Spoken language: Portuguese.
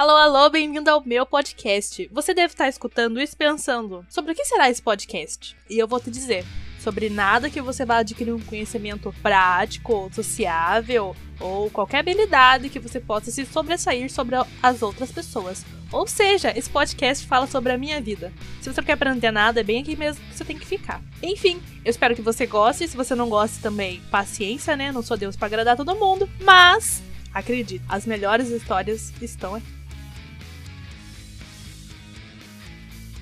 Alô, alô, bem-vindo ao meu podcast. Você deve estar escutando isso pensando: sobre o que será esse podcast? E eu vou te dizer: sobre nada que você vá adquirir um conhecimento prático, sociável ou qualquer habilidade que você possa se sobressair sobre as outras pessoas. Ou seja, esse podcast fala sobre a minha vida. Se você não quer aprender nada, é bem aqui mesmo que você tem que ficar. Enfim, eu espero que você goste. Se você não gosta também, paciência, né? Não sou Deus para agradar todo mundo. Mas, acredite, as melhores histórias estão aqui.